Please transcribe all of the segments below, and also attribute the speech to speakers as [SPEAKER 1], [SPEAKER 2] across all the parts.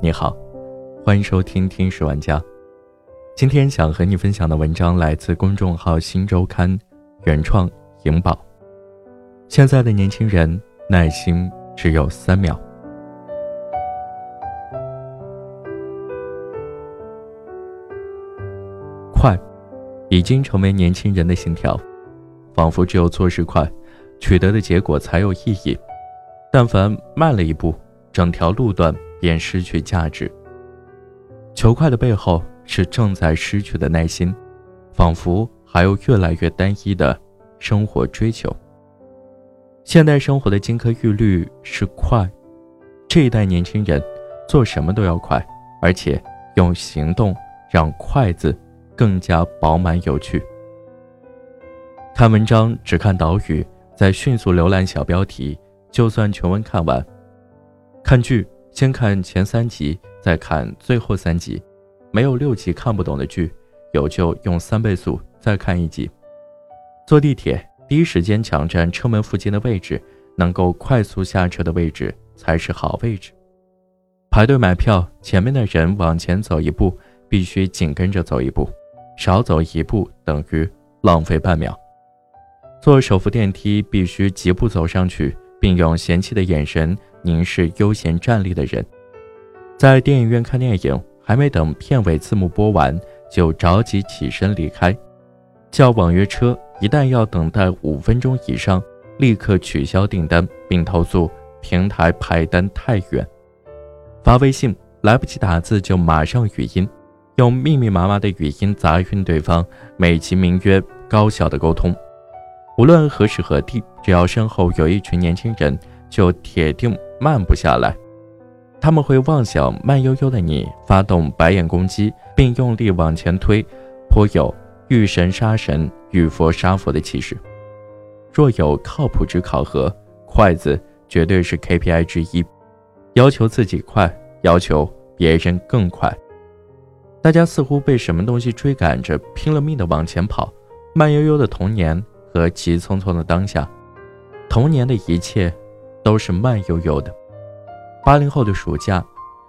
[SPEAKER 1] 你好，欢迎收听《听史玩家》。今天想和你分享的文章来自公众号《新周刊》，原创颖宝。现在的年轻人耐心只有三秒，快已经成为年轻人的信条，仿佛只有做事快，取得的结果才有意义。但凡慢了一步，整条路段便失去价值。求快的背后是正在失去的耐心，仿佛还有越来越单一的生活追求。现代生活的金科玉律是快，这一代年轻人做什么都要快，而且用行动让“快”字更加饱满有趣。看文章只看导语，再迅速浏览小标题。就算全文看完，看剧先看前三集，再看最后三集。没有六集看不懂的剧，有就用三倍速再看一集。坐地铁第一时间抢占车门附近的位置，能够快速下车的位置才是好位置。排队买票，前面的人往前走一步，必须紧跟着走一步，少走一步等于浪费半秒。坐手扶电梯，必须疾步走上去。并用嫌弃的眼神凝视悠闲站立的人，在电影院看电影，还没等片尾字幕播完，就着急起身离开。叫网约车，一旦要等待五分钟以上，立刻取消订单并投诉平台排单太远。发微信来不及打字，就马上语音，用密密麻麻的语音砸晕对方，美其名曰高效的沟通。无论何时何地，只要身后有一群年轻人，就铁定慢不下来。他们会妄想慢悠悠的你发动白眼攻击，并用力往前推，颇有遇神杀神、遇佛杀佛的气势。若有靠谱之考核，快字绝对是 KPI 之一。要求自己快，要求别人更快。大家似乎被什么东西追赶着，拼了命的往前跑，慢悠悠的童年。和急匆匆的当下，童年的一切都是慢悠悠的。八零后的暑假，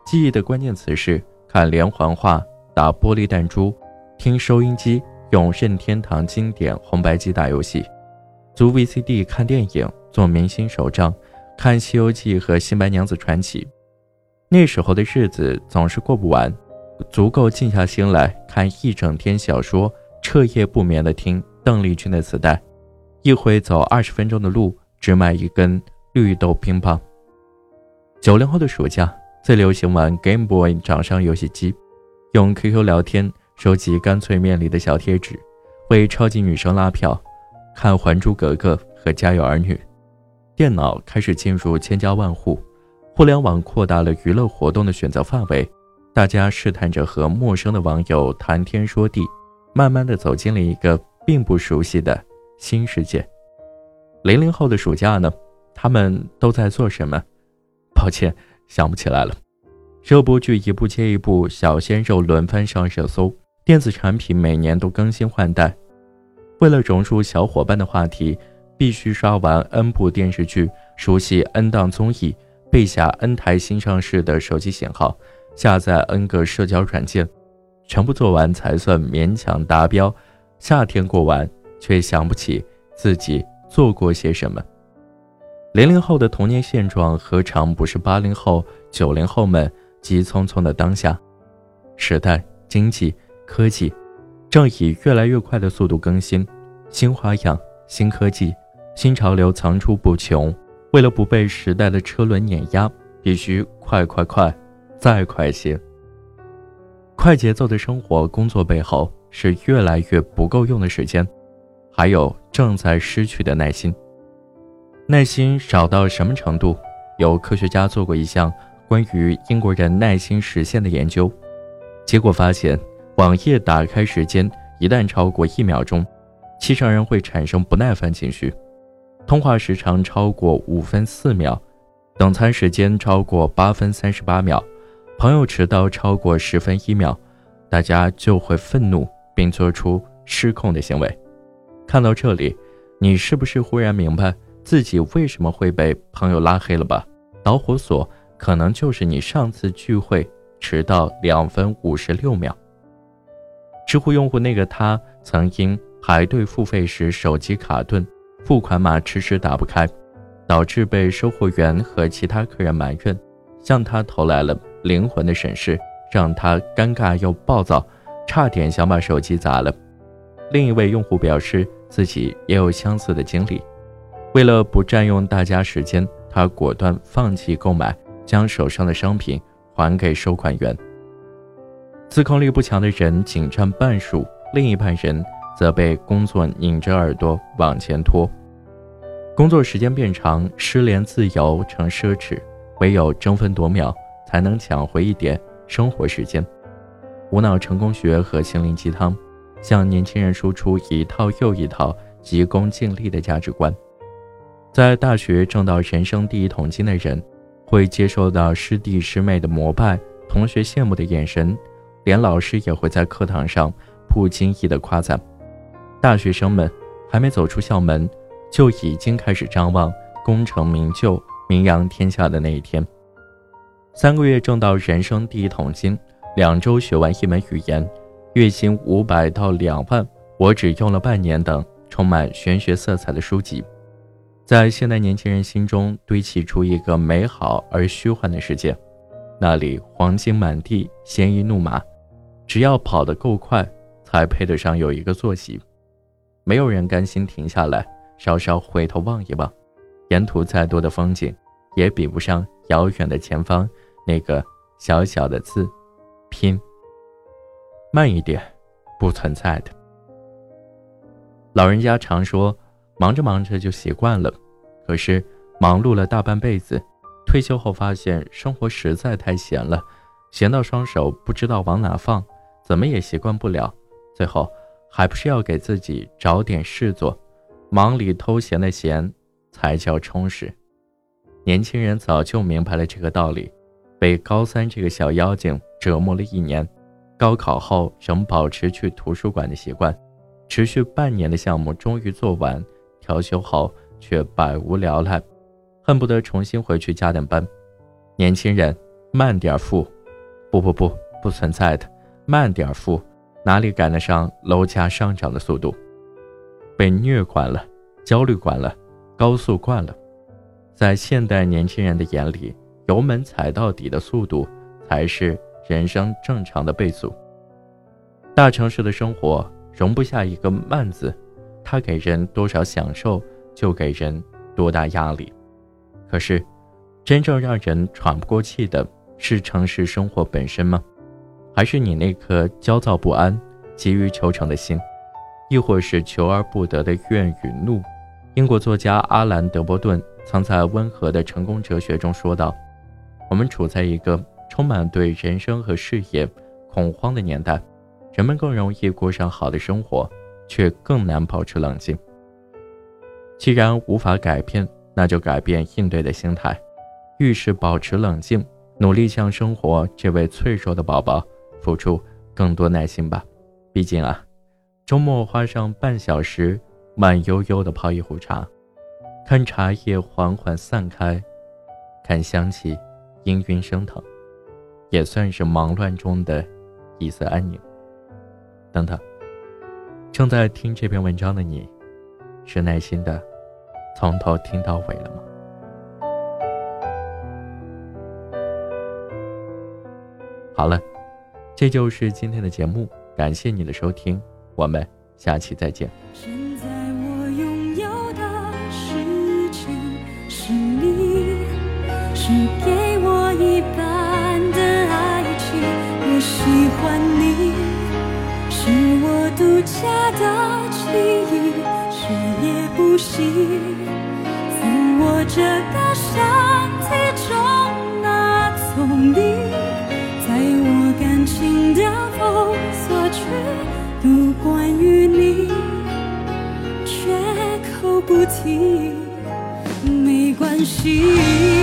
[SPEAKER 1] 记忆的关键词是看连环画、打玻璃弹珠、听收音机、用任天堂经典红白机打游戏、租 VCD 看电影、做明星手账、看《西游记》和《新白娘子传奇》。那时候的日子总是过不完，足够静下心来看一整天小说，彻夜不眠的听邓丽君的磁带。一回走二十分钟的路，只买一根绿豆乒乓。九零后的暑假最流行玩 Game Boy 掌上游戏机，用 QQ 聊天，收集干脆面里的小贴纸，为超级女生拉票，看《还珠格格》和《家有儿女》。电脑开始进入千家万户，互联网扩大了娱乐活动的选择范围，大家试探着和陌生的网友谈天说地，慢慢的走进了一个并不熟悉的。新世界，零零后的暑假呢？他们都在做什么？抱歉，想不起来了。这部剧一部接一部，小鲜肉轮番上热搜，电子产品每年都更新换代。为了融入小伙伴的话题，必须刷完 N 部电视剧，熟悉 N 档综艺，背下 N 台新上市的手机型号，下载 N 个社交软件，全部做完才算勉强达标。夏天过完。却想不起自己做过些什么。零零后的童年现状，何尝不是八零后、九零后们急匆匆的当下？时代、经济、科技正以越来越快的速度更新，新花样、新科技、新潮流层出不穷。为了不被时代的车轮碾压，必须快快快，再快些。快节奏的生活、工作背后，是越来越不够用的时间。还有正在失去的耐心，耐心少到什么程度？有科学家做过一项关于英国人耐心实现的研究，结果发现，网页打开时间一旦超过一秒钟，七成人会产生不耐烦情绪；通话时长超过五分四秒，等餐时间超过八分三十八秒，朋友迟到超过十分一秒，大家就会愤怒并做出失控的行为。看到这里，你是不是忽然明白自己为什么会被朋友拉黑了吧？导火索可能就是你上次聚会迟到两分五十六秒。知乎用户那个他曾因排队付费时手机卡顿，付款码迟迟打不开，导致被收货员和其他客人埋怨，向他投来了灵魂的审视，让他尴尬又暴躁，差点想把手机砸了。另一位用户表示自己也有相似的经历，为了不占用大家时间，他果断放弃购买，将手上的商品还给收款员。自控力不强的人仅占半数，另一半人则被工作拧着耳朵往前拖。工作时间变长，失联自由成奢侈，唯有争分夺秒才能抢回一点生活时间。无脑成功学和心灵鸡汤，向年轻人输出一套又一套急功近利的价值观。在大学挣到人生第一桶金的人，会接受到师弟师妹的膜拜，同学羡慕的眼神。连老师也会在课堂上不经意的夸赞，大学生们还没走出校门，就已经开始张望功成名就、名扬天下的那一天。三个月挣到人生第一桶金，两周学完一门语言，月薪五百到两万，我只用了半年等充满玄学色彩的书籍，在现代年轻人心中堆砌出一个美好而虚幻的世界，那里黄金满地，鲜衣怒马。只要跑得够快，才配得上有一个坐席。没有人甘心停下来，稍稍回头望一望，沿途再多的风景，也比不上遥远的前方那个小小的字“拼”。慢一点，不存在的。老人家常说，忙着忙着就习惯了，可是忙碌了大半辈子，退休后发现生活实在太闲了，闲到双手不知道往哪放。怎么也习惯不了，最后还不是要给自己找点事做，忙里偷闲的闲才叫充实。年轻人早就明白了这个道理，被高三这个小妖精折磨了一年，高考后仍保持去图书馆的习惯，持续半年的项目终于做完，调休后却百无聊赖，恨不得重新回去加点班。年轻人慢点富，不不不，不存在的。慢点富，哪里赶得上楼价上涨的速度？被虐惯了，焦虑惯了，高速惯了，在现代年轻人的眼里，油门踩到底的速度才是人生正常的倍速。大城市的生活容不下一个慢字，它给人多少享受，就给人多大压力。可是，真正让人喘不过气的是城市生活本身吗？还是你那颗焦躁不安、急于求成的心，亦或是求而不得的怨与怒？英国作家阿兰·德伯顿曾在《温和的成功哲学》中说道：“我们处在一个充满对人生和事业恐慌的年代，人们更容易过上好的生活，却更难保持冷静。既然无法改变，那就改变应对的心态，遇事保持冷静，努力向生活这位脆弱的宝宝。”付出更多耐心吧，毕竟啊，周末花上半小时，慢悠悠的泡一壶茶，看茶叶缓缓散开，看香气氤氲升腾，也算是忙乱中的一丝安宁。等等，正在听这篇文章的你，是耐心的从头听到尾了吗？好了。这就是今天的节目，感谢你的收听，我们下期再见。
[SPEAKER 2] 现在我拥有的事情是你，是我独家的记忆，谁也不行。在我这个身体中那丛林。情的封锁区，读关于你，绝口不提，没关系。